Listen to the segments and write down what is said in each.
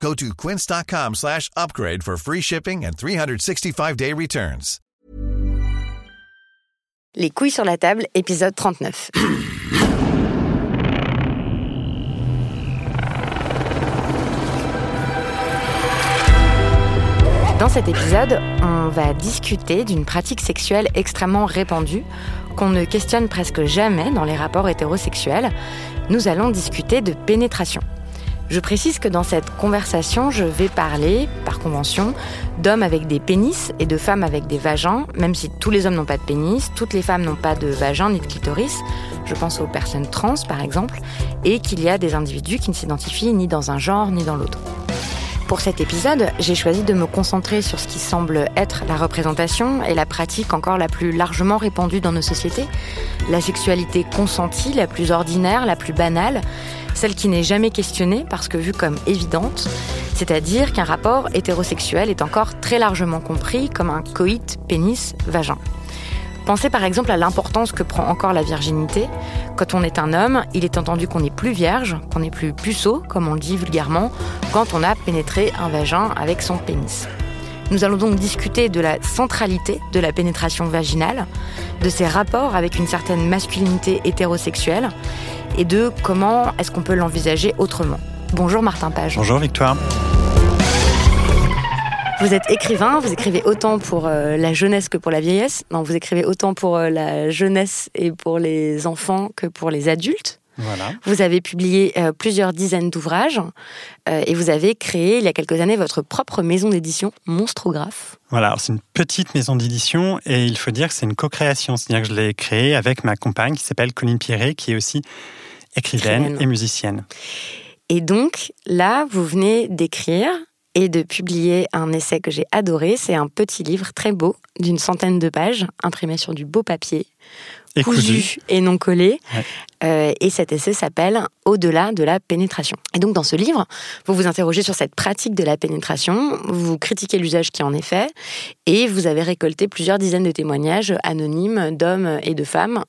Go to quince.com slash upgrade for free shipping and 365-day returns. Les couilles sur la table, épisode 39. Dans cet épisode, on va discuter d'une pratique sexuelle extrêmement répandue qu'on ne questionne presque jamais dans les rapports hétérosexuels. Nous allons discuter de pénétration. Je précise que dans cette conversation, je vais parler, par convention, d'hommes avec des pénis et de femmes avec des vagins, même si tous les hommes n'ont pas de pénis, toutes les femmes n'ont pas de vagin ni de clitoris. Je pense aux personnes trans, par exemple, et qu'il y a des individus qui ne s'identifient ni dans un genre ni dans l'autre. Pour cet épisode, j'ai choisi de me concentrer sur ce qui semble être la représentation et la pratique encore la plus largement répandue dans nos sociétés, la sexualité consentie, la plus ordinaire, la plus banale, celle qui n'est jamais questionnée parce que vue comme évidente, c'est-à-dire qu'un rapport hétérosexuel est encore très largement compris comme un coït pénis-vagin. Pensez par exemple à l'importance que prend encore la virginité. Quand on est un homme, il est entendu qu'on n'est plus vierge, qu'on n'est plus puceau, comme on le dit vulgairement, quand on a pénétré un vagin avec son pénis. Nous allons donc discuter de la centralité de la pénétration vaginale, de ses rapports avec une certaine masculinité hétérosexuelle et de comment est-ce qu'on peut l'envisager autrement. Bonjour Martin Page. Bonjour Victoire. Vous êtes écrivain, vous écrivez autant pour euh, la jeunesse que pour la vieillesse. Non, vous écrivez autant pour euh, la jeunesse et pour les enfants que pour les adultes. Voilà. Vous avez publié euh, plusieurs dizaines d'ouvrages et vous avez créé il y a quelques années votre propre maison d'édition, Monstrographe. Voilà, c'est une petite maison d'édition et il faut dire que c'est une co-création, c'est-à-dire que je l'ai créée avec ma compagne qui s'appelle Colline Pierret, qui est aussi écrivaine, écrivaine. et musicienne. Et donc là, vous venez d'écrire et de publier un essai que j'ai adoré. C'est un petit livre très beau, d'une centaine de pages, imprimé sur du beau papier, et cousu et non collé. Ouais. Euh, et cet essai s'appelle Au-delà de la pénétration. Et donc dans ce livre, vous vous interrogez sur cette pratique de la pénétration, vous critiquez l'usage qui en est fait, et vous avez récolté plusieurs dizaines de témoignages anonymes d'hommes et de femmes.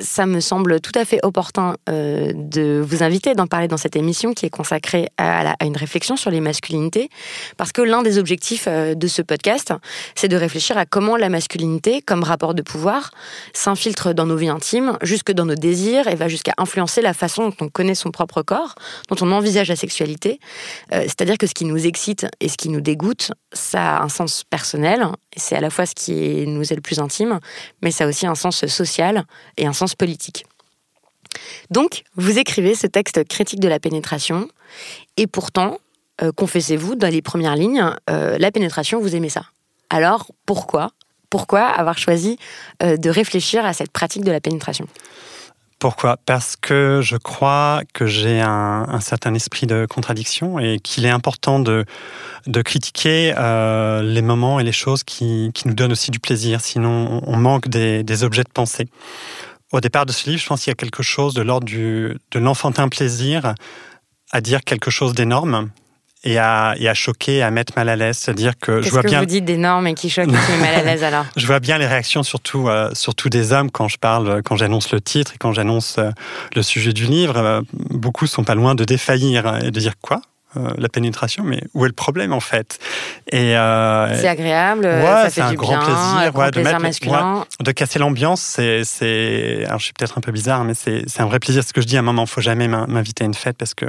Ça me semble tout à fait opportun euh, de vous inviter d'en parler dans cette émission qui est consacrée à, la, à, une réflexion sur les masculinités, parce que l'un des objectifs euh, de ce podcast, c'est de réfléchir à comment la masculinité, comme rapport de pouvoir, s'infiltre dans nos vies intimes, jusque dans nos désirs, et va jusqu'à influencer la façon dont on connaît son propre corps, dont on envisage la sexualité. Euh, C'est-à-dire que ce qui nous excite et ce qui nous dégoûte, ça a un sens personnel, c'est à la fois ce qui nous est le plus intime, mais ça a aussi un sens social et un sens politique. Donc, vous écrivez ce texte critique de la pénétration, et pourtant, euh, confessez-vous, dans les premières lignes, euh, la pénétration, vous aimez ça. Alors, pourquoi Pourquoi avoir choisi euh, de réfléchir à cette pratique de la pénétration? Pourquoi? Parce que je crois que j'ai un, certain esprit de contradiction et qu'il est important de, critiquer euh, les moments et les choses qui, qui, nous donnent aussi du plaisir, sinon on manque des, des, objets de pensée. Au départ de ce livre, je pense qu'il y a quelque chose de l'ordre de l'enfantin plaisir à dire quelque chose d'énorme, et à, et à choquer, à mettre mal à l'aise. C'est-à-dire que je vois que bien. vous dites d'énorme et qui choque et qui met mal à l'aise alors Je vois bien les réactions, surtout, euh, surtout des hommes, quand je parle, quand j'annonce le titre et quand j'annonce euh, le sujet du livre. Euh, beaucoup sont pas loin de défaillir et de dire quoi euh, la pénétration, mais où est le problème en fait? Et c'est agréable, ouais, ça fait un du grand bien, plaisir, grand ouais, plaisir de mettre, masculin. Ouais, de casser l'ambiance. C'est, c'est, alors je suis peut-être un peu bizarre, mais c'est, c'est un vrai plaisir. Ce que je dis à un moment, faut jamais m'inviter à une fête parce que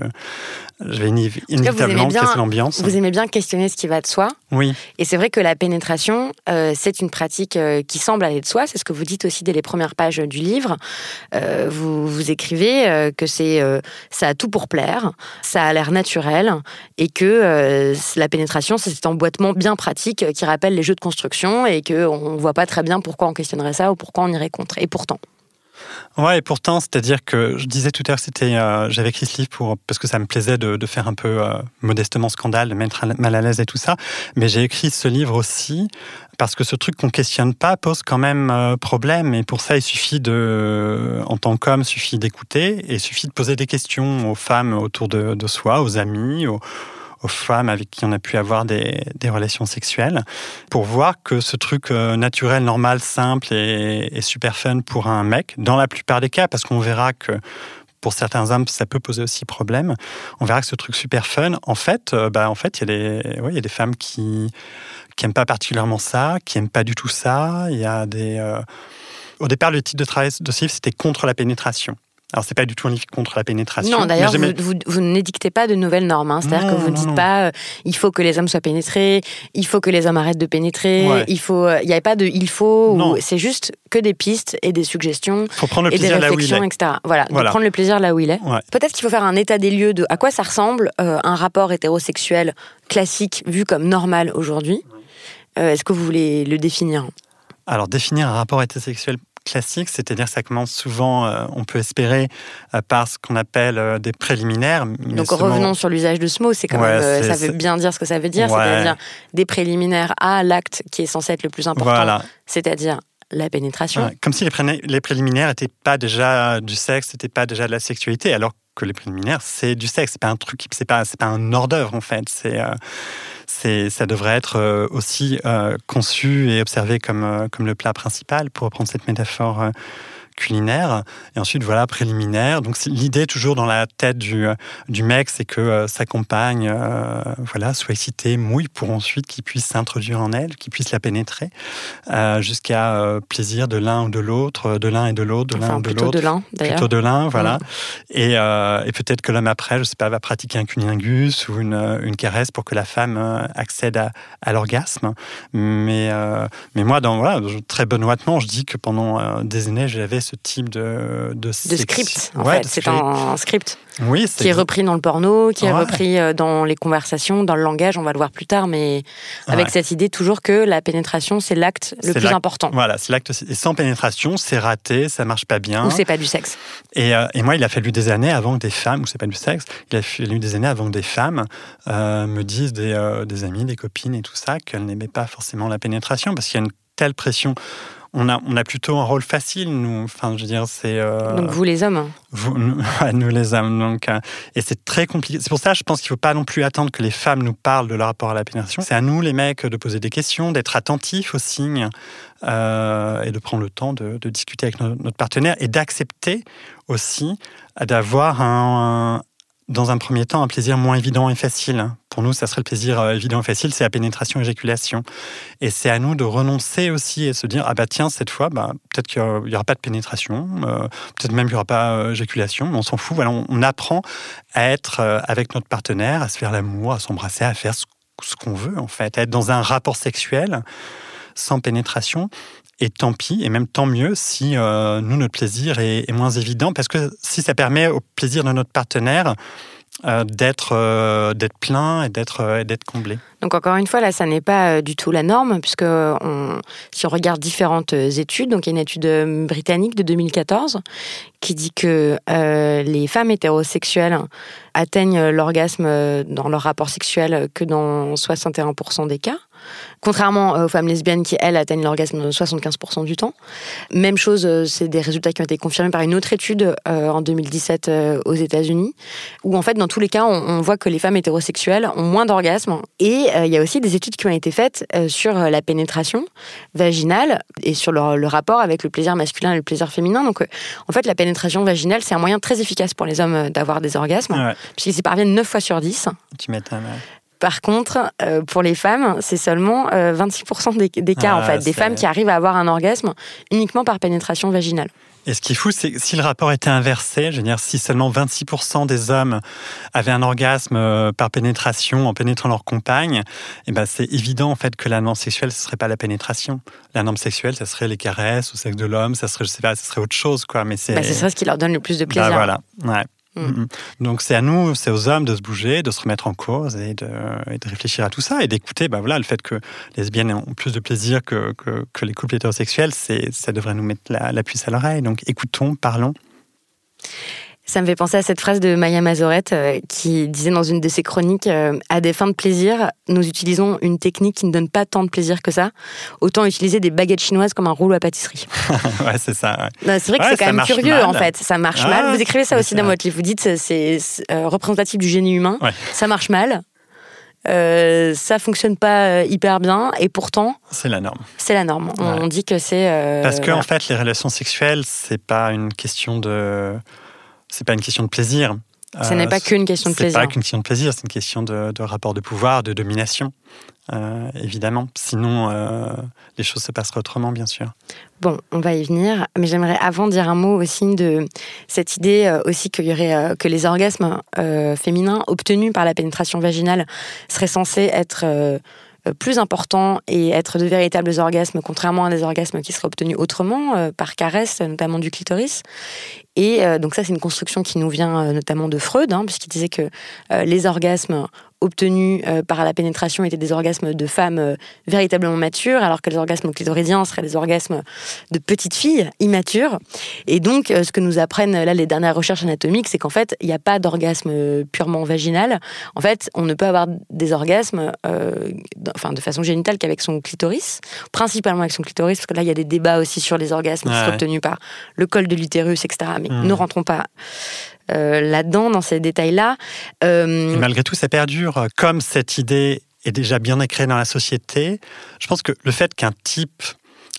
je vais inévitablement casser l'ambiance. Vous aimez bien questionner ce qui va de soi. Oui. Et c'est vrai que la pénétration, euh, c'est une pratique euh, qui semble aller de soi. C'est ce que vous dites aussi dès les premières pages du livre. Euh, vous, vous écrivez que c'est, euh, ça a tout pour plaire, ça a l'air naturel et que la pénétration, c'est cet emboîtement bien pratique qui rappelle les jeux de construction et qu'on ne voit pas très bien pourquoi on questionnerait ça ou pourquoi on irait contre. Et pourtant. Ouais, et pourtant, c'est-à-dire que je disais tout à l'heure c'était, euh, j'avais écrit ce livre pour parce que ça me plaisait de, de faire un peu euh, modestement scandale, de mettre mal à l'aise et tout ça. Mais j'ai écrit ce livre aussi parce que ce truc qu'on questionne pas pose quand même euh, problème. Et pour ça, il suffit de, en tant qu'homme, suffit d'écouter et il suffit de poser des questions aux femmes autour de, de soi, aux amis, aux aux femmes avec qui on a pu avoir des, relations sexuelles, pour voir que ce truc euh, naturel, normal, simple et, super fun pour un mec, dans la plupart des cas, parce qu'on verra que pour certains hommes, ça peut poser aussi problème. On verra que ce truc super fun, en fait, euh, bah, en fait, il y y a des femmes qui qui pas particulièrement ça, qui aiment pas du tout ça. Il y a des euh, au départ, le titre de travail de livre, c'était contre la pénétration. Alors, c'est pas du tout un livre contre la pénétration. Non, d'ailleurs, vous, vous, n'édictez pas de nouvelles normes. Hein. C'est-à-dire que vous ne dites pas euh, il faut que les hommes soient pénétrés, il faut que les hommes arrêtent de pénétrer, il faut. Euh, il n'y avait pas de il faut. C'est juste que des pistes et des suggestions faut prendre le et des réflexions, etc. Voilà, de prendre le plaisir là où il est. Peut-être qu'il faut faire un état des lieux de à quoi ça ressemble euh, un rapport hétérosexuel classique vu comme normal aujourd'hui. Est-ce que vous voulez le définir? Alors, définir un rapport hétérosexuel classique, c'est-à-dire ça commence souvent, euh, on peut espérer, euh, par ce qu'on appelle euh, des préliminaires. Donc revenons sur l'usage de ce mot, c'est quand même, ça veut bien dire ce que ça veut dire, c'est-à-dire des préliminaires à l'acte qui est censé être le plus important, c'est-à-dire pénétration. comme si les, préliminaires n'étaient pas déjà du sexe, n'étaient pas déjà de la sexualité, alors que les préliminaires, c'est du sexe, c'est pas un c'est pas, un hors d'œuvre en fait, c'est ça devrait être euh, aussi euh, conçu et observé comme, euh, comme le plat principal, pour reprendre cette métaphore culinaire. Et ensuite, voilà, préliminaire. Donc, l'idée toujours dans la tête du, du mec, c'est que euh, sa compagne euh, voilà, soit excitée, mouille, pour ensuite qu'il puisse s'introduire en elle, qu'il puisse la pénétrer, euh, jusqu'à plaisir de l'un ou de l'autre, de l'un et de l'autre, de l'un ou de l'autre. de l'un, d'ailleurs. Plutôt de l'un, voilà. Et, et peut-être que l'homme après, je sais pas, va pratiquer un cunilingus ou une, une caresse pour que la femme accède à, à l'orgasme. Mais, mais moi, dans, voilà, très benoîtement, je dis que pendant des années, j'avais ce type de de, script. En fait, c'est un, script. Oui, qui est repris dans le porno, qui est repris euh, dans les conversations, dans le langage. On va le voir plus tard, mais avec cette idée toujours que la pénétration c'est l'acte le plus important. Voilà, c'est l'acte. Et sans pénétration, c'est raté, ça marche pas bien. Ou c'est pas du sexe. Et, euh, et, moi, il a fallu des années avant que des femmes, ou c'est pas du sexe, il a fallu des années avant que des femmes euh, me disent des, des amis, des copines et tout ça qu'elles n'aimaient pas forcément la pénétration parce qu'il y a une telle pression on a, on a plutôt un rôle facile, nous. Enfin, je veux dire, c'est. Euh, donc vous les hommes. Vous, nous, les hommes. Donc, euh, et c'est très compliqué. C'est pour ça, je pense qu'il ne faut pas non plus attendre que les femmes nous parlent de leur rapport à la pénétration. C'est à nous, les mecs, de poser des questions, d'être attentifs aux signes euh, et de prendre le temps de, discuter avec notre partenaire et d'accepter aussi d'avoir un, dans un premier temps un plaisir moins évident et facile. Pour nous, ça serait le plaisir euh, évident et facile, c'est la pénétration, éjaculation. Et c'est à nous de renoncer aussi et se dire, ah bah tiens, cette fois, bah, peut-être qu'il n'y aura pas de pénétration, euh, peut-être même qu'il n'y aura pas d'éjaculation, mais on s'en fout. On, apprend à être euh, avec notre partenaire, à se faire l'amour, à s'embrasser, à faire ce, ce qu'on veut, en fait, à être dans un rapport sexuel sans pénétration. Et tant pis, et même tant mieux si euh, nous, notre plaisir est, moins évident, parce que si ça permet au plaisir de notre partenaire euh, d'être euh, d'être plein et d'être comblé. Donc encore une fois, là, ça n'est pas du tout la norme, puisque si on regarde différentes études, donc il y a une étude britannique de 2014 qui dit que les femmes hétérosexuelles atteignent l'orgasme dans leur rapport sexuel que dans 61% des cas. Contrairement aux femmes lesbiennes qui, elles, atteignent l'orgasme 75% du temps. Même chose, euh, c'est des résultats qui ont été confirmés par une autre étude euh, en 2017 euh, aux États-Unis, où en fait, dans tous les cas, on, voit que les femmes hétérosexuelles ont moins d'orgasmes. Et il y a aussi des études qui ont été faites sur la pénétration vaginale et sur le, rapport avec le plaisir masculin et le plaisir féminin. Donc, en fait, la pénétration vaginale, c'est un moyen très efficace pour les hommes d'avoir des orgasmes, puisqu'ils y parviennent 9 fois sur 10. Tu m'étonnes. Par contre, euh, pour les femmes, c'est seulement 26% euh, des, cas, en ah, fait, des femmes qui arrivent à avoir un orgasme uniquement par pénétration vaginale. Et ce qui est fou, c'est que si le rapport était inversé, je veux dire, si seulement 26% des hommes avaient un orgasme euh, par pénétration en pénétrant leur compagne, eh ben c'est évident en fait que la norme sexuelle, ce serait pas la pénétration. La norme sexuelle, ce serait les caresses au sexe de l'homme, ça serait, je sais pas, ce serait autre chose, quoi. Mais c'est. Bah, c'est ça ce qui leur donne le plus de plaisir. Bah, voilà. Ouais. Mm. Donc c'est à nous, c'est aux hommes de se bouger, de se remettre en cause et de, réfléchir à tout ça et d'écouter bah voilà, le fait que les lesbiennes ont plus de plaisir que, que, les couples hétérosexuels, ça devrait nous mettre la puce à l'oreille. Donc écoutons, parlons. Ça me fait penser à cette phrase de Maya Mazorette euh, qui disait dans une de ses chroniques euh, À des fins de plaisir, nous utilisons une technique qui ne donne pas tant de plaisir que ça. Autant utiliser des baguettes chinoises comme un rouleau à pâtisserie. ouais, c'est ça. C'est vrai que c'est quand même curieux en fait. Ça marche mal. Vous écrivez ça aussi dans votre livre. Vous dites c'est euh, représentatif du génie humain. Ça marche mal. Euh, ça fonctionne pas hyper bien et pourtant c'est la norme. C'est la norme. On dit que c'est parce que en fait les relations sexuelles c'est pas une question de c'est pas une question de plaisir. Ce n'est pas qu'une question de plaisir. C'est pas qu'une question de plaisir, c'est une question de, rapport de pouvoir, de domination, euh, évidemment. Sinon, euh, les choses se passeraient autrement, bien sûr. Bon, on va y venir, mais j'aimerais avant dire un mot aussi de cette idée euh, aussi qu'il y aurait que les orgasmes féminins obtenus par la pénétration vaginale seraient censés être plus importants et être de véritables orgasmes, contrairement à des orgasmes qui seraient obtenus autrement, par caresse, notamment du clitoris. Et euh, donc ça, c'est une construction qui nous vient euh, notamment de Freud, hein, puisqu'il disait que euh, les orgasmes obtenus par la pénétration étaient des orgasmes de femmes véritablement matures, alors que les orgasmes clitoridiens seraient des orgasmes de petites filles immatures. Et donc, ce que nous apprennent là les dernières recherches anatomiques, c'est qu'en fait, il n'y a pas d'orgasme purement vaginal. En fait, on ne peut avoir des orgasmes, enfin, de façon génitale qu'avec son clitoris, principalement avec son clitoris, parce que là, il y a des débats aussi sur les orgasmes qui sont obtenus par le col de l'utérus, etc. Hmm. ne rentrons pas euh, là-dedans, dans ces détails-là. Euh, malgré tout, ça perdure. Comme cette idée est déjà bien ancrée dans la société, je pense que le fait qu'un type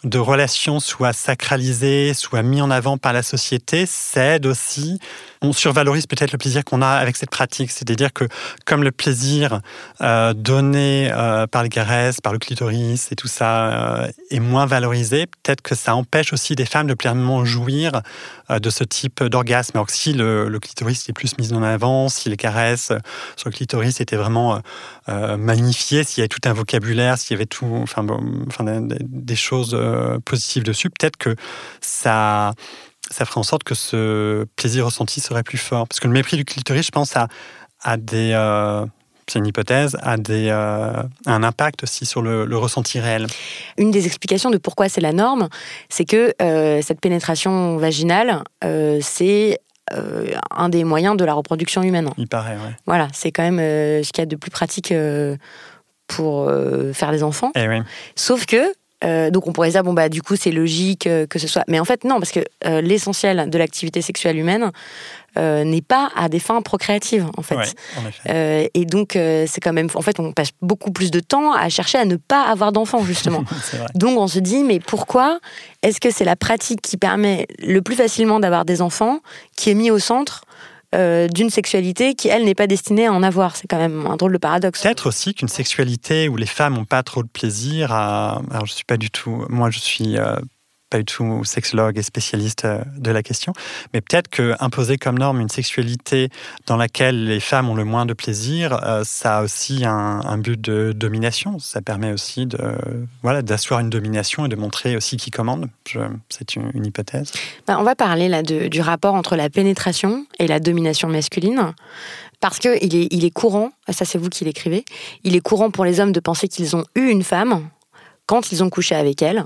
de relation soit sacralisé, soit mis en avant par la société, aide aussi on survalorise peut-être le plaisir qu'on a avec cette pratique. C'est-à-dire que comme le plaisir euh, donné euh, par les caresses, par le clitoris et tout ça euh, est moins valorisé, peut-être que ça empêche aussi des femmes de pleinement jouir de ce type d'orgasme. Alors que si le, clitoris est plus mis en avant, si les caresses sur le clitoris étaient vraiment magnifiées, s'il y avait tout un vocabulaire, s'il y avait tout, enfin des choses positives dessus, peut-être que ça ça ferait en sorte que ce plaisir ressenti serait plus fort. Parce que le mépris du clitoris, je pense, a, a des. Euh, c'est une hypothèse, a des, euh, un impact aussi sur le, ressenti réel. Une des explications de pourquoi c'est la norme, c'est que euh, cette pénétration vaginale, c'est un des moyens de la reproduction humaine. Il paraît, oui. Voilà, c'est quand même ce qu'il y a de plus pratique pour faire des enfants. Eh oui. Sauf que euh, donc on pourrait dire bon bah du coup c'est logique euh, que ce soit. Mais en fait non parce que euh, l'essentiel de l'activité sexuelle humaine n'est pas à des fins procréatives en fait. Et donc c'est quand même en fait on passe beaucoup plus de temps à chercher à ne pas avoir d'enfants justement. Donc on se dit mais pourquoi est-ce que c'est la pratique qui permet le plus facilement d'avoir des enfants qui est mis au centre euh, d'une sexualité qui, elle, n'est pas destinée à en avoir. C'est quand même un drôle de paradoxe. Peut-être aussi qu'une sexualité où les femmes n'ont pas trop de plaisir à... Alors, je suis pas du tout... Moi, je suis euh, pas du tout sexologue et spécialiste euh, de la question, mais peut-être qu'imposer comme norme une sexualité dans laquelle les femmes ont le moins de plaisir, euh, ça a aussi un, but de domination. Ça permet aussi de voilà d'asseoir une domination et de montrer aussi qui commande. C'est une, hypothèse. Ben, on va parler là du rapport entre la pénétration et la domination masculine. Parce qu'il est, il est courant, ça c'est vous qui l'écrivez, il est courant pour les hommes de penser qu'ils ont eu une femme quand ils ont couché avec elle.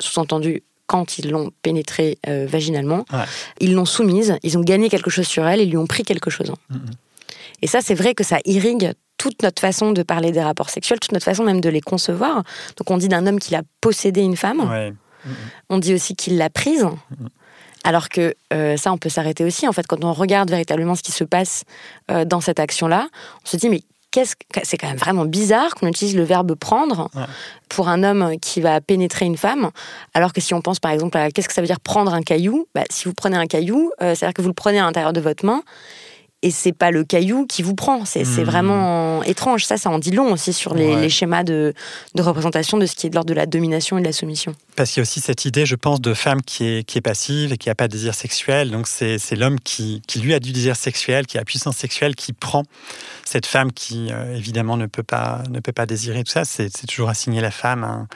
Sous-entendu, quand ils l'ont pénétrée euh, vaginalement, ils l'ont soumise, ils ont gagné quelque chose sur elle, ils lui ont pris quelque chose. Mm-hmm. Et ça, c'est vrai que ça irrigue toute notre façon de parler des rapports sexuels, toute notre façon même de les concevoir. Donc on dit d'un homme qu'il a possédé une femme, mm-hmm. on dit aussi qu'il l'a prise. Alors que euh, ça, on peut s'arrêter aussi. En fait, quand on regarde véritablement ce qui se passe euh, dans cette action-là, on se dit, mais c'est quand même vraiment bizarre qu'on utilise le verbe prendre pour un homme qui va pénétrer une femme, alors que si on pense par exemple à qu'est-ce que ça veut dire prendre un caillou, bah, si vous prenez un caillou, euh, c'est-à-dire que vous le prenez à l'intérieur de votre main et c'est pas le caillou qui vous prend. C'est hmm. vraiment étrange. Ça, ça en dit long aussi sur les, schémas de, représentation de ce qui est de l'ordre de la domination et de la soumission. Parce qu'il y a aussi cette idée, je pense, de femme qui est, qui est passive et qui n'a pas de désir sexuel. Donc c'est l'homme qui, qui, lui, a du désir sexuel, qui a puissance sexuelle, qui prend cette femme qui, euh, évidemment, ne peut, pas, ne peut pas désirer. Tout ça, c'est toujours assigner la femme un,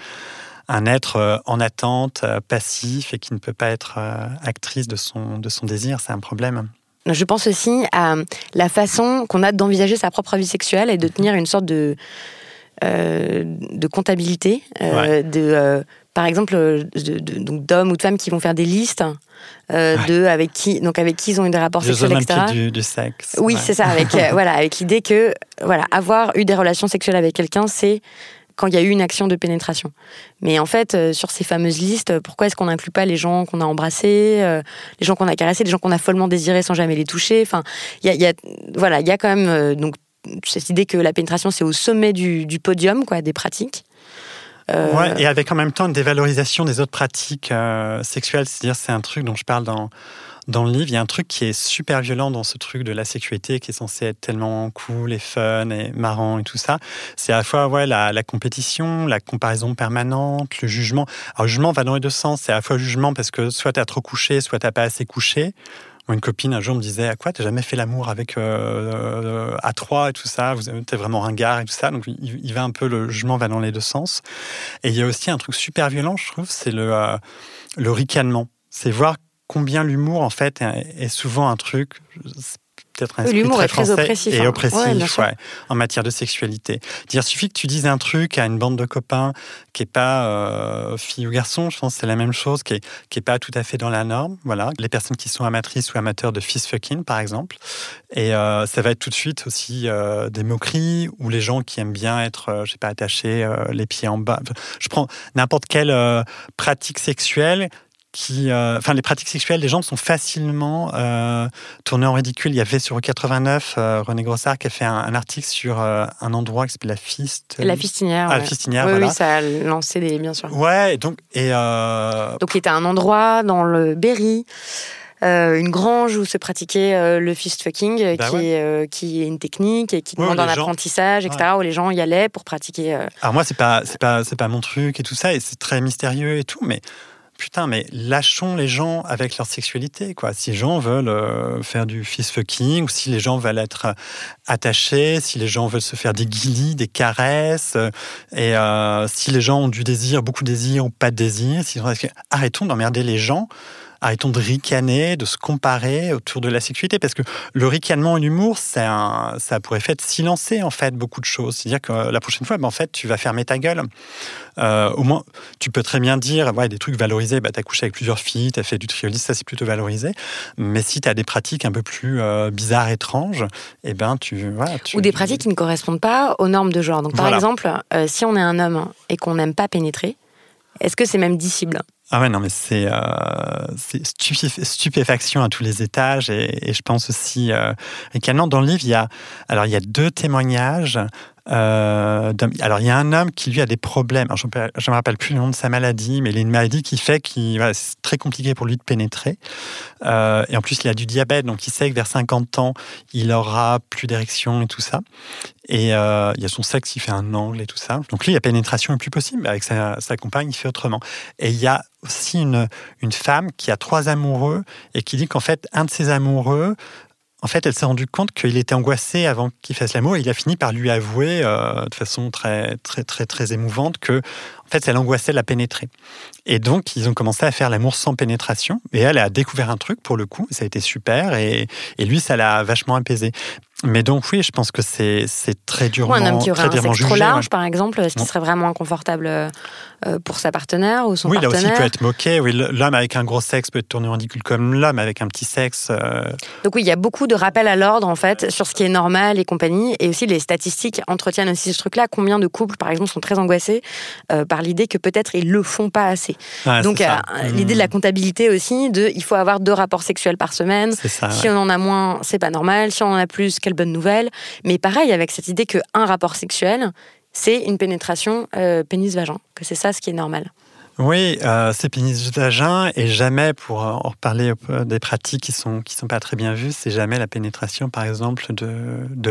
un être euh, en attente, euh, passif et qui ne peut pas être actrice de son, de son désir. C'est un problème. Je pense aussi à la façon qu'on a d'envisager sa propre vie sexuelle et de tenir une sorte de, euh, de comptabilité, euh, de, euh, par exemple, d'hommes ou de femmes qui vont faire des listes de avec qui, donc avec qui ils ont eu des rapports sexuels, etc. Du, du sexe. Oui, c'est ça, avec voilà, avec l'idée que voilà, avoir eu des relations sexuelles avec quelqu'un, c'est quand il y a eu une action de pénétration. Mais en fait, euh, sur ces fameuses listes, pourquoi est-ce qu'on n'inclut pas les gens qu'on a embrassés, euh, les gens qu'on a caressés, les gens qu'on a follement désirés sans jamais les toucher? Enfin, il y a, voilà, il y a quand même euh, donc cette idée que la pénétration c'est au sommet du, podium quoi, des pratiques. Ouais, et avec en même temps une dévalorisation des autres pratiques sexuelles. C'est-à-dire, c'est un truc dont je parle dans dans le livre, il y a un truc qui est super violent dans ce truc de la sécurité qui est censé être tellement cool et fun et marrant et tout ça. C'est à la fois ouais, la, compétition, la comparaison permanente, le jugement. Alors, le jugement va dans les deux sens. C'est à la fois le jugement parce que soit tu as trop couché, soit tu pas assez couché. Une copine un jour me disait à quoi t'as jamais fait l'amour avec euh, à trois et tout ça? T'es vraiment ringard et tout ça donc il, va un peu le jugement va dans les deux sens et il y a aussi un truc super violent je trouve c'est le euh, le ricanement c'est voir combien l'humour, en fait, est souvent un truc, peut-être un L'humour est très oppressif. Et hein. oppressif, ouais, en matière de sexualité. Dire, suffit que tu dises un truc à une bande de copains qui est pas euh, fille ou garçon, je pense que c'est la même chose, qui est, qui est pas tout à fait dans la norme. Voilà, les personnes qui sont amatrices ou amateurs de fist fucking, par exemple. Et euh, ça va être tout de suite aussi euh, des moqueries ou les gens qui aiment bien être, je sais pas, attachés les pieds en bas. Je prends n'importe quelle pratique sexuelle qui, euh, enfin, les pratiques sexuelles des gens sont facilement euh, tournées en ridicule. Il y avait sur 89 euh, René Grossard qui a fait un, article sur un endroit qui s'appelle la Fiste. La Fistinière. Ah, la Fistinière, oui, voilà. oui, ça a lancé des, bien sûr. Ouais, et donc et donc il était un endroit dans le Berry. une grange où se pratiquait le fist fucking, bah qui, est, qui est une technique et qui demande un apprentissage, etc. Où les gens y allaient pour pratiquer. Alors moi, c'est pas, c'est pas, c'est pas mon truc et tout ça, et c'est très mystérieux et tout, mais putain, mais lâchons les gens avec leur sexualité, quoi. Si les gens veulent euh, faire du fist fucking, ou si les gens veulent être euh, attachés, si les gens veulent se faire des guillis, des caresses, euh, et si les gens ont du désir, beaucoup de désir ou pas de désir, si... arrêtons d'emmerder les gens arrêtons de ricaner, de se comparer autour de la sexualité, parce que le ricanement et l'humour, ça a pour effet de silencer en fait beaucoup de choses. C'est-à-dire que la prochaine fois, ben, en fait, tu vas fermer ta gueule. Euh, au moins, tu peux très bien dire, ouais, des trucs valorisés, bah, tu as couché avec plusieurs filles, tu as fait du triolisme, ça c'est plutôt valorisé. Mais si tu as des pratiques un peu plus euh, bizarres, étranges, et eh ben, tu, Ou des pratiques qui ne correspondent pas aux normes de genre. Donc, par exemple, euh, si on est un homme et qu'on n'aime pas pénétrer, est-ce que c'est même dissible ah ouais, non, mais c'est euh, stupéfaction à tous les étages. Et, je pense aussi, euh, dans le livre, il y a, alors, il y a deux témoignages euh, alors, il y a un homme qui, lui, a des problèmes. je ne me rappelle plus le nom de sa maladie, mais il a une maladie qui fait que c'est très compliqué pour lui de pénétrer. Euh, et en plus, il a du diabète, donc il sait que vers 50 ans, il aura plus d'érection et tout ça. Et euh, il y a son sexe qui fait un angle et tout ça. Donc lui, la pénétration est plus possible. Avec sa, compagne, il fait autrement. Et il y a aussi une femme qui a trois amoureux et qui dit qu'en fait, un de ses amoureux en fait, elle s'est rendue compte qu'il était angoissé avant qu'il fasse l'amour il a fini par lui avouer euh, de façon très, très, très, très émouvante que, en fait, elle angoissait de la pénétrer. Et donc, ils ont commencé à faire l'amour sans pénétration. Et elle a découvert un truc pour le coup. Ça a été super. Et, et lui, ça l'a vachement apaisé. Mais donc oui, je pense que c'est très durement Un homme qui aurait un sexe trop large, par exemple, est-ce qu'il serait vraiment inconfortable euh, pour sa partenaire ou son partenaire Oui, là aussi, il peut être moqué. Oui, l'homme avec un gros sexe peut être tourné en ridicule comme l'homme avec un petit sexe. Euh. Donc oui, il y a beaucoup de rappels à l'ordre, en fait, sur ce qui est normal et compagnie. Et aussi, les statistiques entretiennent aussi ce truc-là. Combien de couples, par exemple, sont très angoissés euh, par l'idée que peut-être ils le font pas assez. Donc l'idée de la mmh. comptabilité aussi, de il faut avoir deux rapports sexuels par semaine. si on en a moins, c'est pas normal. Si on en a plus, quelle bonne nouvelle. Mais pareil, avec cette idée qu'un rapport sexuel, c'est une pénétration euh, pénis-vagin, que c'est ça ce qui est normal. Oui, euh, c'est pénis-vagin et jamais, pour en reparler des pratiques qui sont, qui sont pas très bien vues, c'est jamais la pénétration, par exemple, de...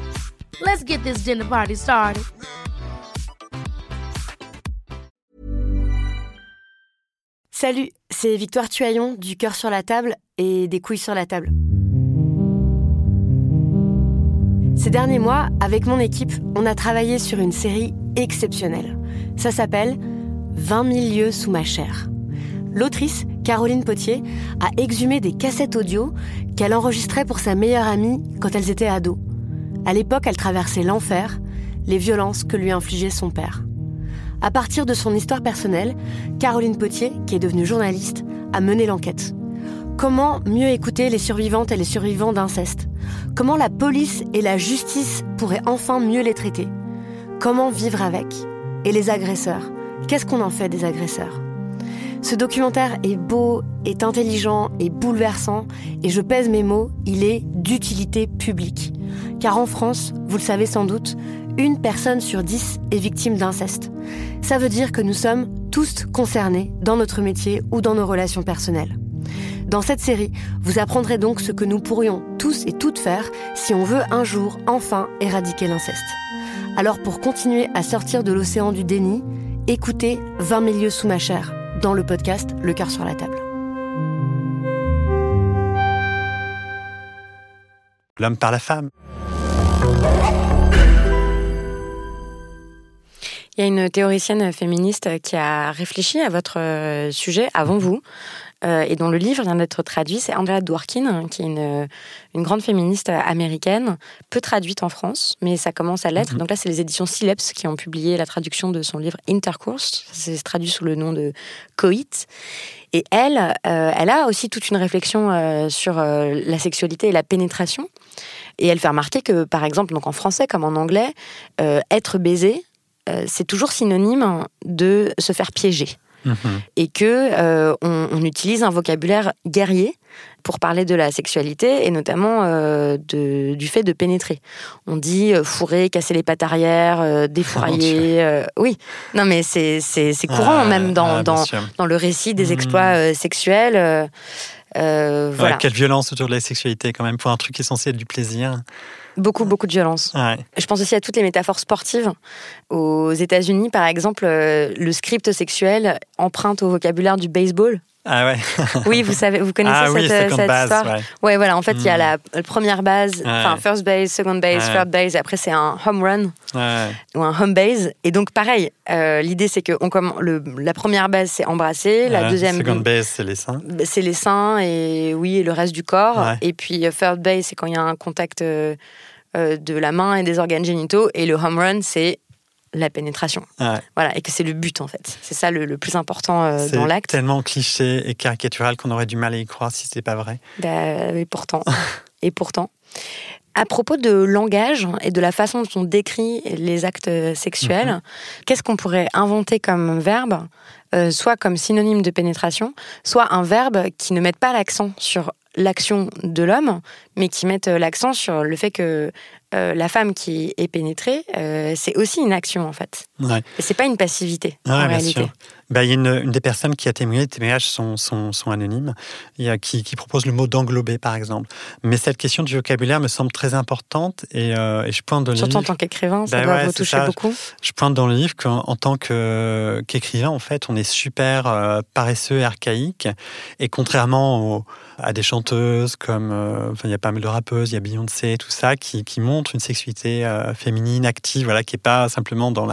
Let's get this dinner party started. Salut, c'est Victoire Tuaillon du Cœur sur la table et des couilles sur la table. Ces derniers mois, avec mon équipe, on a travaillé sur une série exceptionnelle. Ça s'appelle 20 000 lieux sous ma chair. L'autrice, Caroline Potier, a exhumé des cassettes audio qu'elle enregistrait pour sa meilleure amie quand elles étaient ados. À l'époque, elle traversait l'enfer, les violences que lui infligeait son père. À partir de son histoire personnelle, Caroline Potier, qui est devenue journaliste, a mené l'enquête. Comment mieux écouter les survivantes et les survivants d'inceste? Comment la police et la justice pourraient enfin mieux les traiter? Comment vivre avec? Et les agresseurs? Qu'est-ce qu'on en fait des agresseurs? Ce documentaire est beau, est intelligent, et bouleversant, et je pèse mes mots, il est d'utilité publique. Car en France, vous le savez sans doute, une personne sur dix est victime d'inceste. Ça veut dire que nous sommes tous concernés dans notre métier ou dans nos relations personnelles. Dans cette série, vous apprendrez donc ce que nous pourrions tous et toutes faire si on veut un jour enfin éradiquer l'inceste. Alors pour continuer à sortir de l'océan du déni, écoutez 20 milieux sous ma chair dans le podcast Le cœur sur la table. L'homme par la femme. Il y a une théoricienne féministe qui a réfléchi à votre euh, sujet avant vous euh, et dont le livre vient d'être traduit. C'est Andrea Dworkin, qui est une, une, grande féministe américaine, peu traduite en France, mais ça commence à l'être. Donc là, c'est les éditions Sileps qui ont publié la traduction de son livre Intercourse. C'est traduit sous le nom de Coït. Et elle, euh, elle a aussi toute une réflexion euh, sur euh, la sexualité et la pénétration. Et elle fait remarquer que, par exemple, donc en français comme en anglais, euh, être baisé, euh, c'est toujours synonyme de se faire piéger. Mhm. Et que euh, on, on utilise un vocabulaire guerrier pour parler de la sexualité et notamment euh, de, du fait de pénétrer. On dit euh, fourrer, casser les pattes arrière, euh, défourailler. oui, non mais c'est c'est c'est courant Ah, même dans, ah, dans, le récit des Mhm. exploits sexuels. Ouais, voilà, quelle violence autour de la sexualité, quand même, pour un truc qui est censé être du plaisir. Beaucoup beaucoup de violence. Ouais. Je pense aussi à toutes les métaphores sportives. Aux États-Unis, par exemple, euh, le script sexuel emprunte au vocabulaire du baseball. Ah ouais. Oui, vous savez, vous connaissez ah cette, oui, euh, second cette base, histoire. ouais. Ouais, voilà. En fait, il y a Hmm. la, la première base, enfin first base, second base, Ouais. third base. Et après, c'est un home run ou un home base. Et donc, pareil. euh, L'idée, c'est que on comm- le, la première base, c'est embrasser. La deuxième, Second base, c'est les seins. c'est les seins et oui, et le reste du corps. Et puis euh, third base, c'est quand il y a un contact euh, de la main et des organes génitaux. Et le home run, c'est la pénétration. Ouais. Voilà, et que c'est le but en fait. C'est ça le, le plus important euh, C'est dans l'acte. tellement cliché et caricatural qu'on aurait du mal à y croire si c'était pas vrai. Bah, et pourtant. et pourtant. À propos de langage et de la façon dont on décrit les actes sexuels, Mhm. qu'est-ce qu'on pourrait inventer comme verbe, euh, soit comme synonyme de pénétration, soit un verbe qui ne mette pas l'accent sur l'action de l'homme, mais qui mette euh, l'accent sur le fait que euh, la femme qui est pénétrée, euh, c'est aussi une action en fait. Ouais. Et c'est pas une passivité Ouais, en réalité. Bah, il y a une, une des personnes qui a témoigné, les témoignages sont, sont, sont anonymes, y a, qui, qui propose le mot d'englober, par exemple. Mais cette question du vocabulaire me semble très importante et, euh, et je pointe dans le Surtout en livre, tant qu'écrivain, ça Bah doit ouais, vous toucher ça. beaucoup. je pointe dans le livre qu'en en tant qu'écrivain, en fait, on est super paresseux et archaïque. Et contrairement au- à des chanteuses comme, enfin, il y a pas mal de rappeuses, il y a Beyoncé, tout ça, qui, qui montrent une sexualité euh, féminine, active, voilà, qui est pas simplement dans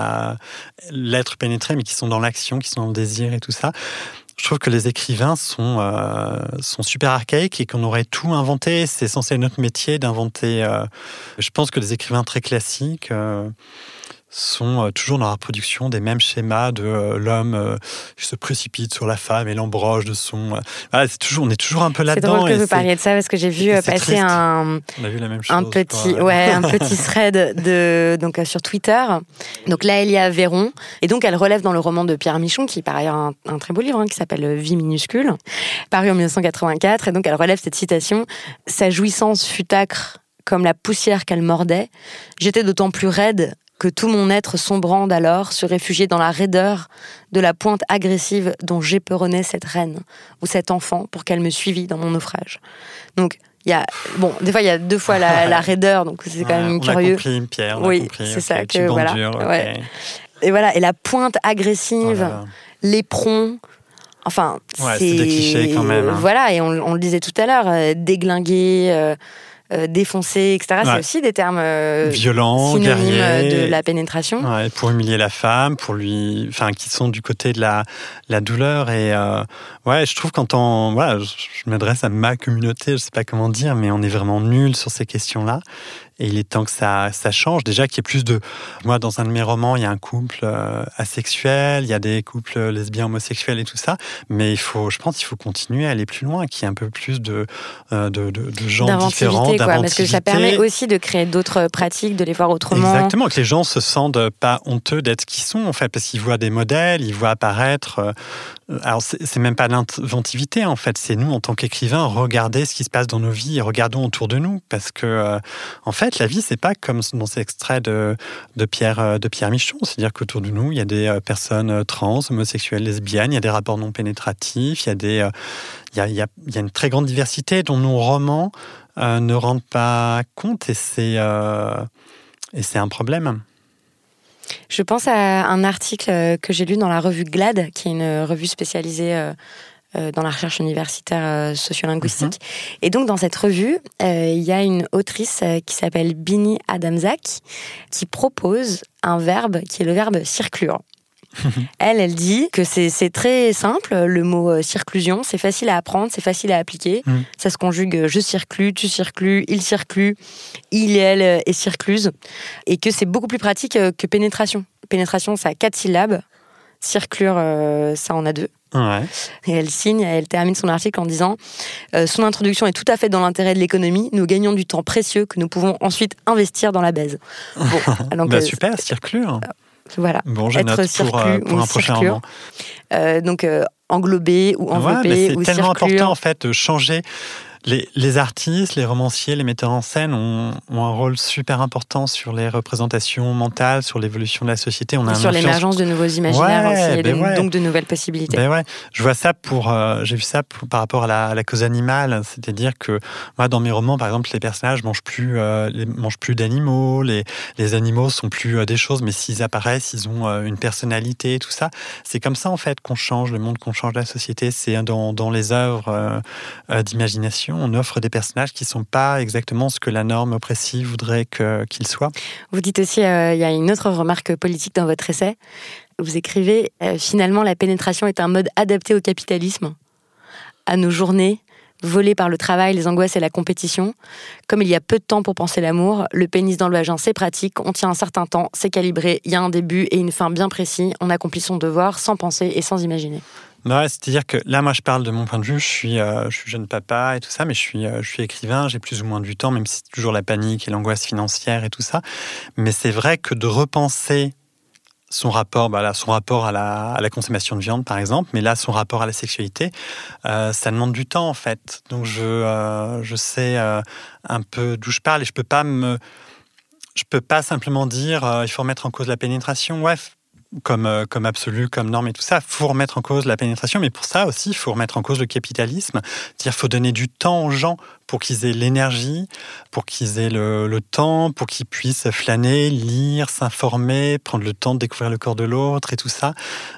l'être pénétré, mais qui sont dans l'action, qui sont dans le désir et tout ça. Je trouve que les écrivains sont, euh, sont super archaïques et qu'on aurait tout inventé. C'est censé être notre métier d'inventer. euh, je pense que les écrivains très classiques, sont euh, toujours dans la reproduction des mêmes schémas de euh, l'homme euh, qui se précipite sur la femme et l'embroche de son. c'est toujours, on est toujours un peu là-dedans. C'est drôle que vous parliez de ça parce que j'ai vu passer un, un petit, ouais, un petit thread de donc sur Twitter. Donc là, il y a Véron et donc elle relève dans le roman de Pierre Michon, qui est par ailleurs un, très beau livre hein, qui s'appelle Vie minuscule, paru en 1984. Et donc elle relève cette citation Sa jouissance fut acre comme la poussière qu'elle mordait. J'étais d'autant plus raide que tout mon être sombrant alors se réfugiait dans la raideur de la pointe agressive dont j'éperonnais cette reine ou cet enfant pour qu'elle me suivît dans mon naufrage. Donc, il y a, bon, des fois, il y a deux fois la, raideur, donc c'est quand même curieux. A compris, Pierre, oui, c'est ça que, voilà. Et voilà, et la pointe agressive, oh l'éperon, enfin, c'est des clichés quand même. Hein. Voilà, et on, le disait tout à l'heure, euh, déglinguer, euh, euh, défoncer, etc. C'est aussi des termes euh, violents, guerriers, de la pénétration. pour humilier la femme, pour lui, enfin, qui sont du côté de la, la douleur. Et euh, ouais, je trouve quand on, voilà, je, m'adresse à ma communauté, je sais pas comment dire, mais on est vraiment nul sur ces questions-là. Et il est temps que ça, ça change. Déjà qu'il y ait plus de. Moi, dans un de mes romans, il y a un couple euh, asexuel, il y a des couples lesbiens, homosexuels et tout ça. Mais il faut, je pense qu'il faut continuer à aller plus loin, qu'il y ait un peu plus de, euh, de, de, de, gens différents. Quoi, parce que ça permet aussi de créer d'autres pratiques, de les voir autrement. Exactement, que les gens se sentent pas honteux d'être ce qu'ils sont, en fait, parce qu'ils voient des modèles, ils voient apparaître euh, alors c'est même pas l'inventivité en fait, c'est nous en tant qu'écrivains regarder ce qui se passe dans nos vies et regardons autour de nous. Parce que euh, en fait la vie c'est pas comme dans ces extraits de, de Pierre euh, de Pierre Michon, c'est-à-dire qu'autour de nous il y a des euh, personnes trans, homosexuelles, lesbiennes, il y a des rapports non pénétratifs, il y a des il y a, il y a, une très grande diversité dont nos romans ne rendent pas compte. Et c'est un problème. Je pense à un article euh, que j'ai lu dans la revue GLAD, qui est une revue spécialisée euh, euh, dans la recherche universitaire sociolinguistique. Mhm. Et donc, dans cette revue, il y a une autrice qui s'appelle Bini Adamzak, qui propose un verbe qui est le verbe circlure. elle, elle dit que c'est très simple, le mot euh, circlusion, c'est facile à apprendre, c'est facile à appliquer. Mm. Ça se conjugue euh, je circule, tu circules, il circule, il et elle est circluse. Et que c'est beaucoup plus pratique euh, que pénétration. Pénétration, ça a quatre syllabes. Circlure, ça en a deux. Et elle signe, elle termine son article en disant Son introduction est tout à fait dans l'intérêt de l'économie. Nous gagnons du temps précieux que nous pouvons ensuite investir dans la baise. Bon, bah, super, circlure. Voilà. Bon, je être pour, euh, pour un prochain roman. Euh, donc, euh, englobé ou enveloppé C'est tellement important, en fait, de changer les, artistes, les romanciers, les metteurs en scène ont, un rôle super important sur les représentations mentales, sur l'évolution de la société. On a sur l'émergence de nouveaux imaginaires aussi, et ben donc de nouvelles possibilités. Ben ouais. Je vois ça pour, euh, j'ai vu ça par rapport à la, cause animale, c'est-à-dire que moi, dans mes romans, par exemple, les personnages mangent plus, euh, mangent plus d'animaux, les, les animaux sont plus euh, des choses, mais s'ils apparaissent, ils ont une personnalité, tout ça. C'est comme ça en fait qu'on change le monde, qu'on change la société. C'est dans, dans les œuvres d'imagination on offre des personnages qui ne sont pas exactement ce que la norme oppressive voudrait qu'ils soient. Vous dites aussi, euh, il y a une autre remarque politique dans votre essai. Vous écrivez, euh, finalement, la pénétration est un mode adapté au capitalisme, à nos journées, volées par le travail, les angoisses et la compétition. Comme il y a peu de temps pour penser l'amour, le pénis dans le vagin, c'est pratique, on tient un certain temps, c'est calibré, il y a un début et une fin bien précis, on accomplit son devoir sans penser et sans imaginer. C'est-à-dire que là, moi, je parle de mon point de vue. Je suis, euh, jeune papa et tout ça, mais je suis, euh, je suis écrivain. J'ai plus ou moins du temps, même si c'est toujours la panique et l'angoisse financière et tout ça. Mais c'est vrai que de repenser son rapport, bah son rapport à la, consommation de viande, par exemple, mais là, son rapport à la sexualité, euh, ça demande du temps, en fait. Donc, je, sais un peu d'où je parle et je peux je peux pas simplement dire il faut remettre en cause la pénétration. Ouais, comme, euh, comme absolu, comme norme et tout ça. Il faut remettre en cause la pénétration, mais pour ça aussi, il faut remettre en cause le capitalisme. C'est-à-dire faut donner du temps aux gens pour qu'ils aient l'énergie, pour qu'ils aient le, temps, pour qu'ils puissent flâner, lire, s'informer, prendre le temps de découvrir le corps de l'autre et tout ça.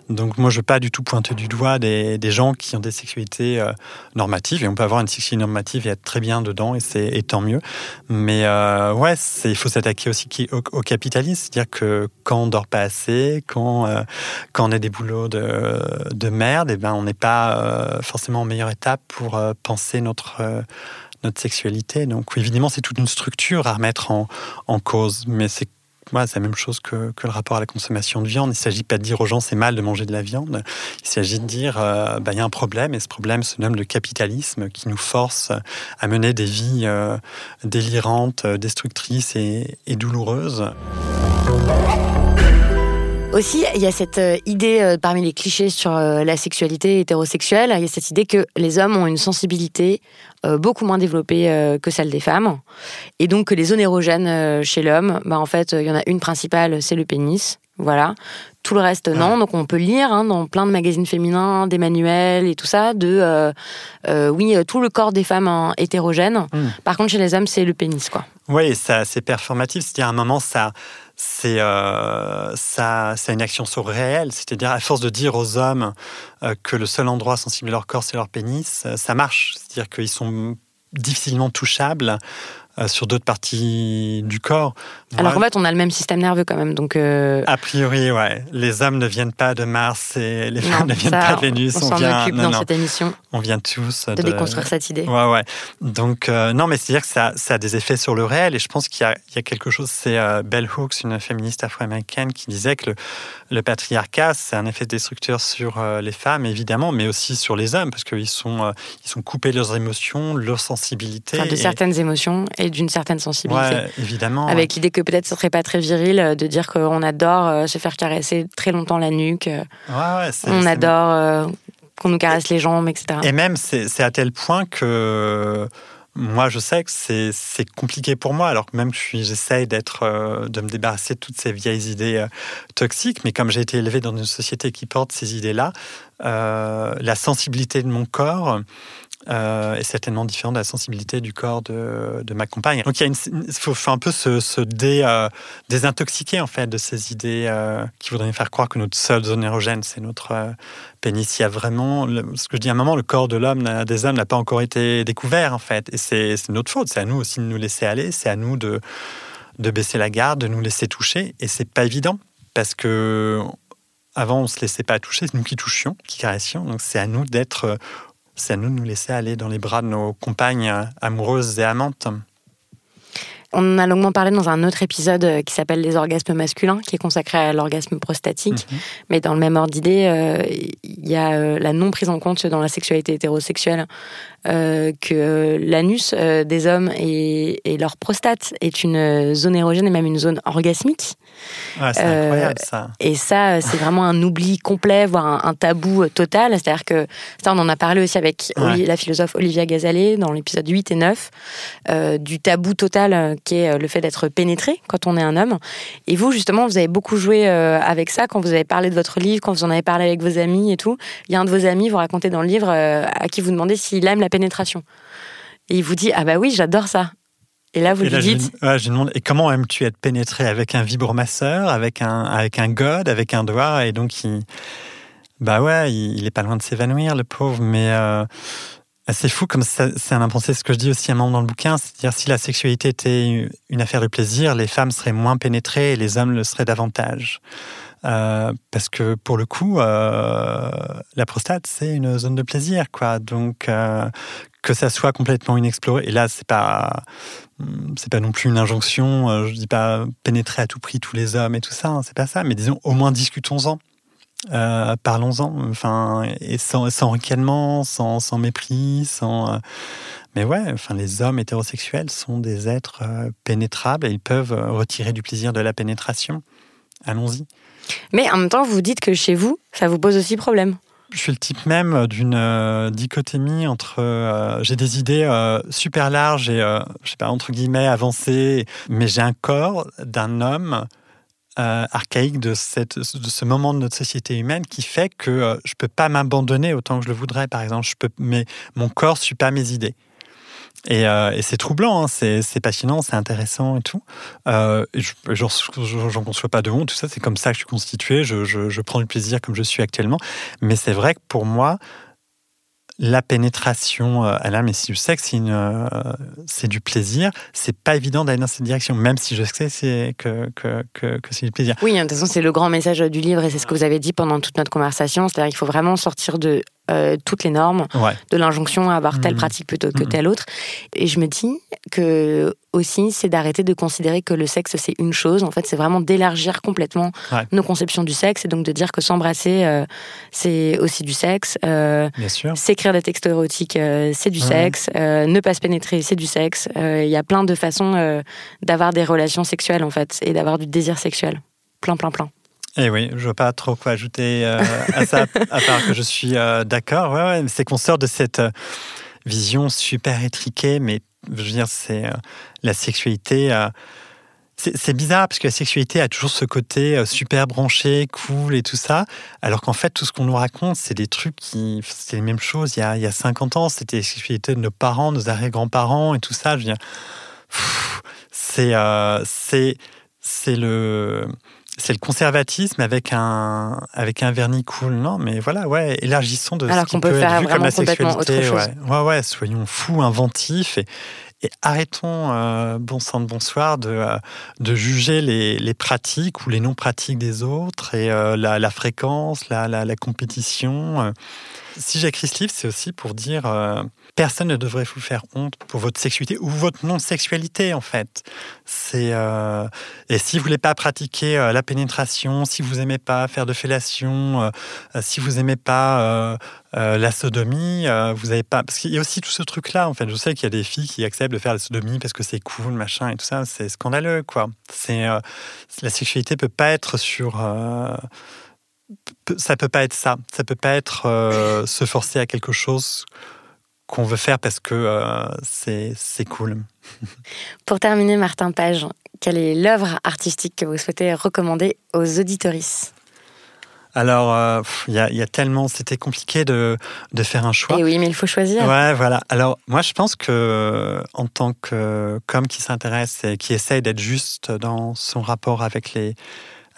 Donc moi, je ne veux pas du tout pointer du doigt des, gens qui ont des sexualités euh, normatives, et on peut avoir une sexualité normative et être très bien dedans, et tant mieux. Mais euh, ouais, il faut s'attaquer aussi au, capitalisme, c'est-à-dire que quand on dort pas assez, quand, euh, quand on a des boulots de, de merde, et ben on n'est pas forcément en meilleure étape pour penser notre notre sexualité. Donc évidemment, c'est toute une structure à remettre en, cause, mais c'est moi, c'est la même chose que, le rapport à la consommation de viande. Il ne s'agit pas de dire aux gens c'est mal de manger de la viande. Il s'agit de dire euh, bah, il y a un problème et ce problème se nomme le capitalisme qui nous force à mener des vies euh, délirantes, destructrices et douloureuses. Aussi, il y a cette euh, idée euh, parmi les clichés sur euh, la sexualité hétérosexuelle, il y a cette idée que les hommes ont une sensibilité beaucoup moins développée que celle des femmes, et donc que les zones érogènes chez l'homme, bah en fait, il y en a une principale, c'est le pénis. Voilà. Tout le reste, non. Donc, on peut lire hein, dans plein de magazines féminins, des manuels et tout ça, de oui, tout le corps des femmes hein, hétérogènes. Hmm. Par contre, chez les hommes, c'est le pénis, quoi. Oui, c'est performatif. C'est-à-dire, à un moment, ça, c'est euh, ça, une action sur réel, c'est-à-dire à force de dire aux hommes euh, que le seul endroit sensible de leur corps c'est leur pénis, euh, ça marche, c'est-à-dire qu'ils sont difficilement touchables sur d'autres parties du corps. Alors en fait, on a le même système nerveux quand même. Donc euh, A priori, ouais. Les hommes ne viennent pas de Mars et les femmes ne viennent pas de Vénus. On, s'en occupe dans cette émission. On vient tous de, déconstruire cette idée. Ouais, ouais. Donc, euh, non, mais c'est-à-dire que ça, ça, a des effets sur le réel. Et je pense qu'il y, y, a quelque chose. C'est Bell Hooks, une féministe afro-américaine, qui disait que le, le patriarcat, c'est un effet destructeur sur les femmes, évidemment, mais aussi sur les hommes, parce qu'ils sont, ils sont coupés de leurs émotions, leur sensibilité. de certaines émotions et d'une certaine sensibilité. Ouais, évidemment. Avec l'idée que peut-être ce serait pas très viril euh, de dire qu'on adore euh, se faire caresser très longtemps la nuque. Euh, ouais, on adore qu'on nous caresse les jambes, etc. Et même, c'est à tel point que moi, je sais que c'est compliqué pour moi, alors que même j'essaye d'être, de me débarrasser de toutes ces vieilles idées toxiques, mais comme j'ai été élevé dans une société qui porte ces idées-là, la sensibilité de mon corps, euh, est certainement différente de la sensibilité du corps de, ma compagne. Donc il faut, un peu se, euh, désintoxiquer en fait de ces idées euh, qui voudraient faire croire que notre seule zone érogène c'est notre pénis. Il y a vraiment, ce que je dis à un moment, le corps de l'homme, des hommes n'a pas encore été découvert en fait, et c'est notre faute. C'est à nous aussi de nous laisser aller, c'est à nous de de baisser la garde, de nous laisser toucher, et c'est pas évident parce que avant on se laissait pas toucher, c'est nous qui touchions, qui caressions, donc c'est à nous d'être c'est à nous de nous laisser aller dans les bras de nos compagnes amoureuses et amantes. On en a longuement parlé dans un autre épisode euh, qui s'appelle Les orgasmes masculins, qui est consacré à l'orgasme prostatique. Mhm. Mais dans le même ordre d'idée, euh, il y a euh, la non prise en compte dans la sexualité hétérosexuelle que l'anus des hommes et, et, leur prostate est une zone érogène et même une zone orgasmique c'est incroyable ça. Et ça, c'est vraiment un oubli complet, voire un, tabou total. C'est-à-dire que ça, on en a parlé aussi avec la philosophe Olivia Gazalet dans l'épisode 8 et 9, euh, du tabou total euh, qui est euh, le fait d'être pénétré quand on est un homme. Et vous, justement, vous avez beaucoup joué avec ça quand vous avez parlé de votre livre, quand vous en avez parlé avec vos amis et tout. Il y a un de vos amis, vous racontez dans le livre, à qui vous demandez s'il aime la pénétration. Et il vous dit Ah bah oui, j'adore ça. Et là, vous lui dites. Je, demande, et comment aimes-tu être pénétré avec un vibromasseur, avec un, avec un god, avec un doigt? Et donc, il, bah ouais, il, est pas loin de s'évanouir, le pauvre. Mais euh, c'est fou, comme c'est un impensé, ce que je dis aussi à un moment dans le bouquin. C'est-à-dire, si la sexualité était une affaire de plaisir, les femmes seraient moins pénétrées et les hommes le seraient davantage. Euh, parce que pour le coup, euh, la prostate, c'est une zone de plaisir, quoi. Donc, euh, que ça soit complètement inexploré, et là, c'est pas, c'est pas non plus une injonction, je dis pas pénétrer à tout prix tous les hommes et tout ça, hein, c'est pas ça, mais disons, au moins discutons-en. parlons-en, enfin, et sans, sans ricanement, sans, sans, mépris, sans. mais ouais, enfin, les hommes hétérosexuels sont des êtres pénétrables et ils peuvent retirer du plaisir de la pénétration. Allons-y. Mais en même temps, vous dites que chez vous, ça vous pose aussi problème. Je suis le type même d'une euh, dichotomie entre euh, j'ai des idées euh, super larges et je sais pas entre guillemets avancées, mais j'ai un corps d'un homme archaïque de, cette, de ce moment de notre société humaine qui fait que je peux pas m'abandonner autant que je le voudrais. Par exemple, je peux, mais mon corps suit pas mes idées. Euh, et, c'est troublant, hein, c'est passionnant, c'est intéressant et tout. Euh, J'en conçois pas de honte, tout ça, c'est comme ça que je suis constitué, je, prends du plaisir comme je suis actuellement. Mais c'est vrai que pour moi, la pénétration euh, à l'âme et si sais que euh, c'est du plaisir, c'est pas évident d'aller dans cette direction, même si je sais que, que, que, c'est du plaisir. Oui, de toute façon, c'est le grand message du livre et c'est ce que vous avez dit pendant toute notre conversation, c'est-à-dire qu'il faut vraiment sortir de euh, toutes les normes Ouais. de l'injonction à avoir telle Mhm. pratique plutôt que Mhm. telle autre. Et je me dis que aussi, c'est d'arrêter de considérer que le sexe c'est une chose. En fait, c'est vraiment d'élargir complètement Ouais. nos conceptions du sexe et donc de dire que s'embrasser, euh, c'est aussi du sexe. Euh, Bien sûr. S'écrire des textes érotiques, euh, c'est du Ouais. sexe. Ne pas se pénétrer, c'est du sexe. Il y a plein de façons d'avoir des relations sexuelles, en fait, et d'avoir du désir sexuel. Plein, plein, plein. Et Eh oui, je ne vois pas trop quoi ajouter euh, à ça, à part que je suis euh, d'accord. Ouais, ouais, c'est qu'on sort de cette euh, vision super étriquée, mais je veux dire, c'est euh, la sexualité. c'est bizarre parce que la sexualité a toujours ce côté super branché, cool et tout ça, alors qu'en fait, tout ce qu'on nous raconte, c'est des trucs qui. C'est les mêmes choses. Il y a, il y a 50 ans, c'était la sexualité de nos parents, nos arrière-grands-parents et tout ça. Je veux dire, c'est c'est le c'est le conservatisme avec un avec un vernis cool non mais voilà ouais élargissons de Alors ce qui qu'on peut peut faire être vu comme la sexualité autre chose. ouais. ouais ouais soyons fous inventifs et, et arrêtons euh, bon sang de bonsoir de euh, de juger les, les pratiques ou les non pratiques des autres et euh, la, la fréquence la, la, la compétition. Si j'écris ce livre c'est aussi pour dire euh, personne ne devrait vous faire honte pour votre sexualité ou votre non-sexualité en fait. C'est euh, et si vous voulez pas pratiquer euh, la pénétration, si vous aimez pas faire de fellation, si vous aimez pas la sodomie, vous avez pas parce qu'il y a aussi tout ce truc là en fait. Je sais qu'il y a des filles qui acceptent de faire la sodomie parce que c'est cool machin et tout ça, c'est scandaleux quoi. C'est la sexualité peut pas être sur ça peut pas être ça. Ça peut pas être euh, se forcer à quelque chose qu'on veut faire parce que euh, c'est cool. Pour terminer, Martin Page, quelle est l'œuvre artistique que vous souhaitez recommander aux auditoristes Alors, euh, il y, a, il y a tellement, c'était compliqué de, de faire un choix. Eh oui, mais il faut choisir. Ouais, voilà. Alors, moi, je pense que en tant que comme qui s'intéresse et qui essaye d'être juste dans son rapport avec les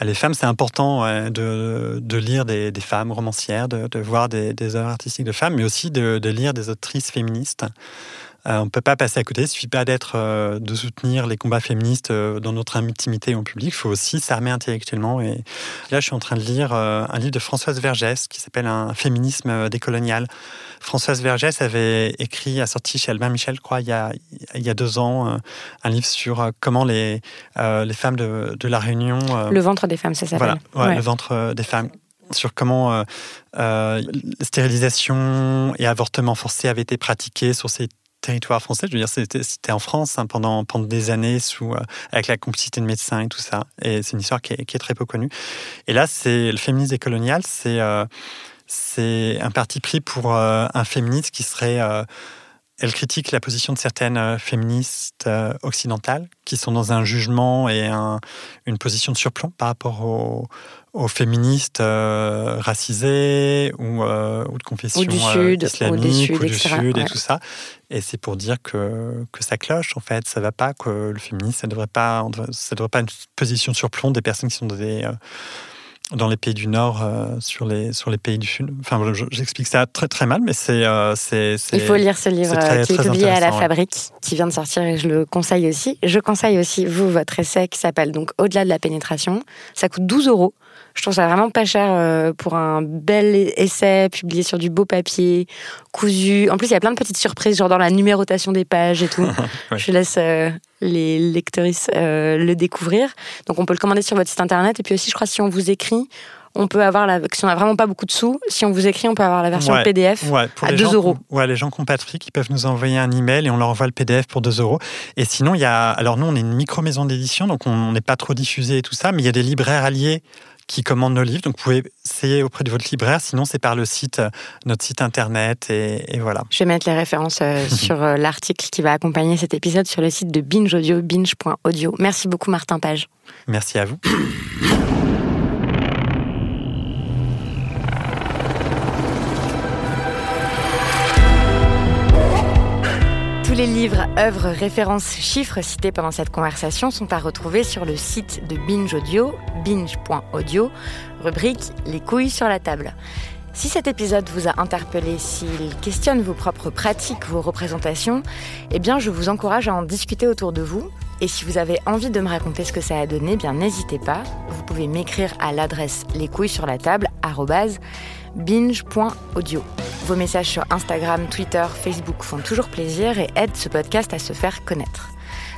les femmes, c'est important de, lire des, femmes romancières, de, voir des, œuvres artistiques de femmes, mais aussi de lire des autrices féministes. Euh, on ne peut pas passer à côté. Il ne suffit pas d'être, euh, de soutenir les combats féministes euh, dans notre intimité en public. Il faut aussi s'armer intellectuellement. Et là, je suis en train de lire un livre de Françoise Vergès qui s'appelle Un féminisme décolonial. Françoise Vergès avait écrit, a sorti chez Albin Michel, je crois, il y a, il y a deux ans, un livre sur comment les, les femmes de, de la Réunion. Le ventre des femmes, ça s'appelle. voilà, ouais, Ouais. le ventre des femmes. Sur comment euh, euh, stérilisation et avortement forcé avaient été pratiqués sur ces territoires français. Je veux dire, c'était en France hein, pendant, pendant des années euh, avec la complicité de médecins et tout ça. Et c'est une histoire qui est, très peu connue. Et là, c'est le féminisme décolonial, c'est euh, un parti pris pour euh, un féministe qui serait. Elle critique la position de certaines euh, féministes euh, occidentales qui sont dans un jugement et un- une position de surplomb par rapport aux, aux féministes euh, racisées ou, euh, ou de confession Ou du euh, Sud, ou islamique des Sud, ou du etc., Sud et ouais. tout ça. Et c'est pour dire que, que ça cloche, en fait. Ça va pas, que le féminisme, ça devrait pas, ça devrait pas une position de surplomb des personnes qui sont dans des, dans les pays du Nord euh, sur, les, sur les pays du Sud. Enfin, j'explique ça très très mal, mais c'est. euh, Il faut lire ce livre très- euh, qui est publié à la ouais. Fabrique, qui vient de sortir et je le conseille aussi. Je conseille aussi, vous, votre essai qui s'appelle donc Au-delà de la pénétration. Ça coûte 12 euros. Je trouve ça vraiment pas cher euh, pour un bel essai publié sur du beau papier, cousu. En plus, il y a plein de petites surprises, genre dans la numérotation des pages et tout. Ouais. Je laisse les lectrices euh, le découvrir. Donc, on peut le commander sur votre site internet. Et puis aussi, je crois, si on vous écrit, on peut avoir la. Si on n'a vraiment pas beaucoup de sous, si on vous écrit, on peut avoir la version Ouais. PDF. Ouais, pour à les 2 gens, euros. Ouais, les gens qui ont fric, ils peuvent nous envoyer un email et on leur envoie le PDF pour 2 euros. Et sinon, il y a. Alors, nous, on est une micro-maison d'édition, donc on n'est pas trop diffusé et tout ça, mais il y a des libraires alliés qui commandent nos livres. Donc, vous pouvez essayer auprès de votre libraire. Sinon, c'est par le site, euh, notre site internet. Et, et voilà. Je vais mettre les références euh, sur euh, l'article qui va accompagner cet épisode sur le site de Binge Audio, binge.audio. Merci beaucoup, Martin Page. Merci à vous. Les livres, œuvres, références, chiffres cités pendant cette conversation sont à retrouver sur le site de Binge Audio, binge.audio, rubrique Les couilles sur la table. Si cet épisode vous a interpellé, s'il questionne vos propres pratiques, vos représentations, eh bien je vous encourage à en discuter autour de vous. Et si vous avez envie de me raconter ce que ça a donné, eh bien n'hésitez pas. Vous pouvez m'écrire à l'adresse les couilles sur la table binge.audio. Vos messages sur Instagram, Twitter, Facebook font toujours plaisir et aident ce podcast à se faire connaître.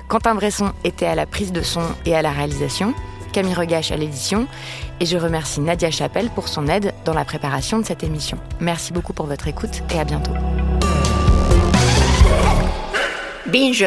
Quentin Bresson était à la prise de son et à la réalisation, Camille Regache à l'édition, et je remercie Nadia Chapelle pour son aide dans la préparation de cette émission. Merci beaucoup pour votre écoute et à bientôt. Binge.